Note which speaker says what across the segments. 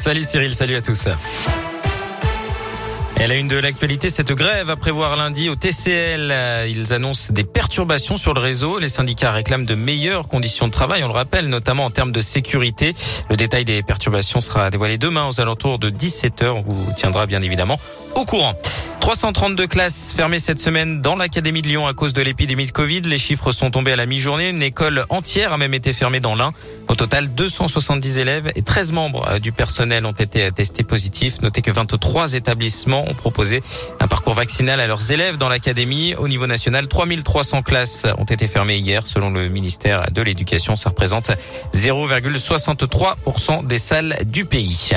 Speaker 1: Salut Cyril, salut à tous. Elle a une de l'actualité, cette grève à prévoir lundi au TCL. Ils annoncent des perturbations sur le réseau. Les syndicats réclament de meilleures conditions de travail, on le rappelle, notamment en termes de sécurité. Le détail des perturbations sera dévoilé demain aux alentours de 17h. On vous tiendra bien évidemment au courant. 332 classes fermées cette semaine dans l'Académie de Lyon à cause de l'épidémie de Covid. Les chiffres sont tombés à la mi-journée. Une école entière a même été fermée dans l'Ain. Au total, 270 élèves et 13 membres euh, du personnel ont été testés positifs. Notez que 23 établissements ont proposé un parcours vaccinal à leurs élèves dans l'académie. Au niveau national, 3300 classes ont été fermées hier. Selon le ministère de l'Éducation, ça représente 0,63% des salles du pays.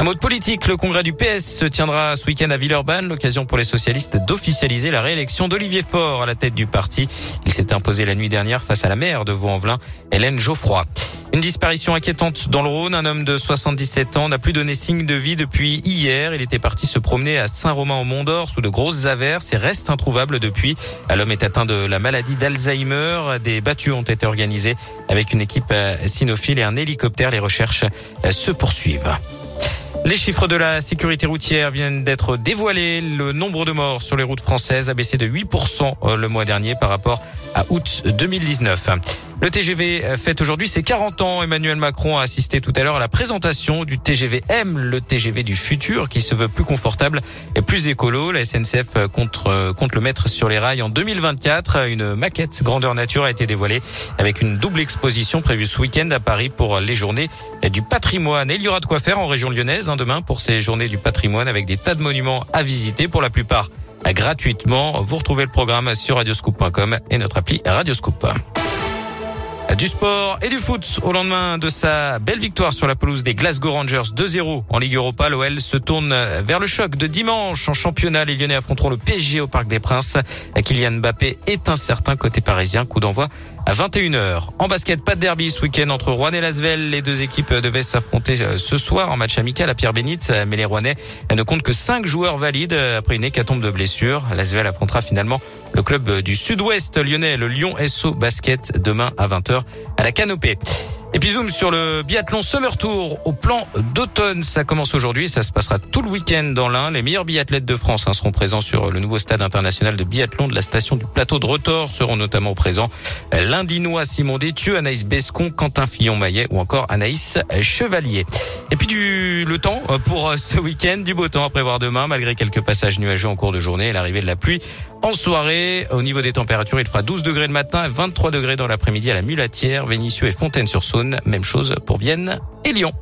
Speaker 1: Un mot de politique, le congrès du PS se tiendra ce week-end à Villeurbanne, l'occasion pour les socialistes d'officialiser la réélection d'Olivier Faure à la tête du parti. Il s'est imposé la nuit dernière face à la maire de Vaux-en-Velin, Hélène Geoffroy. Une disparition inquiétante dans le Rhône. Un homme de 77 ans n'a plus donné signe de vie depuis hier. Il était parti se promener à Saint-Romain-au-Mont-d'Or sous de grosses averses et reste introuvable depuis. L'homme est atteint de la maladie d'Alzheimer. Des battues ont été organisées avec une équipe cynophile et un hélicoptère. Les recherches se poursuivent. Les chiffres de la sécurité routière viennent d'être dévoilés. Le nombre de morts sur les routes françaises a baissé de 8% le mois dernier par rapport à août 2019. Le TGV fête aujourd'hui ses 40 ans. Emmanuel Macron a assisté tout à l'heure à la présentation du TGV M, le TGV du futur, qui se veut plus confortable et plus écolo. La SNCF compte, compte le mettre sur les rails en 2024. Une maquette grandeur nature a été dévoilée avec une double exposition prévue ce week-end à Paris pour les journées du patrimoine. Et il y aura de quoi faire en région lyonnaise hein, demain pour ces journées du patrimoine avec des tas de monuments à visiter pour la plupart gratuitement. Vous retrouvez le programme sur radioscoop.com et notre appli Radioscoop. Du sport et du foot au lendemain de sa belle victoire sur la pelouse des Glasgow Rangers 2-0 en Ligue Europa. L'OL se tourne vers le choc de dimanche en championnat. Les Lyonnais affronteront le PSG au Parc des Princes. Kylian Mbappé est incertain côté parisien. Coup d'envoi à 21h. En basket, pas de derby ce week-end entre Rouen et Lasvel. Les deux équipes devaient s'affronter ce soir en match amical à Pierre Bénite, mais les Rouennais ne comptent que cinq joueurs valides après une hécatombe de blessures. Lasvel affrontera finalement le club du sud-ouest lyonnais, le Lyon SO Basket, demain à 20h à la Canopée. Et puis zoom sur le biathlon Summer Tour au plan d'automne. Ça commence aujourd'hui, ça se passera tout le week-end dans l'Ain. Les meilleurs biathlètes de France hein, seront présents sur le nouveau stade international de biathlon de la station du plateau de Retors. Seront notamment présents l'Indinois Simon Détieux, Anaïs Bescon, Quentin Fillon-Maillet ou encore Anaïs Chevalier. Et puis du le temps pour ce week-end, du beau temps à prévoir demain malgré quelques passages nuageux en cours de journée et l'arrivée de la pluie en soirée. Au niveau des températures, il fera 12 degrés le matin, 23 degrés dans l'après-midi à la Mulatière, Vénissieux et Fontaine-sur-Saône. Même chose pour Vienne et Lyon.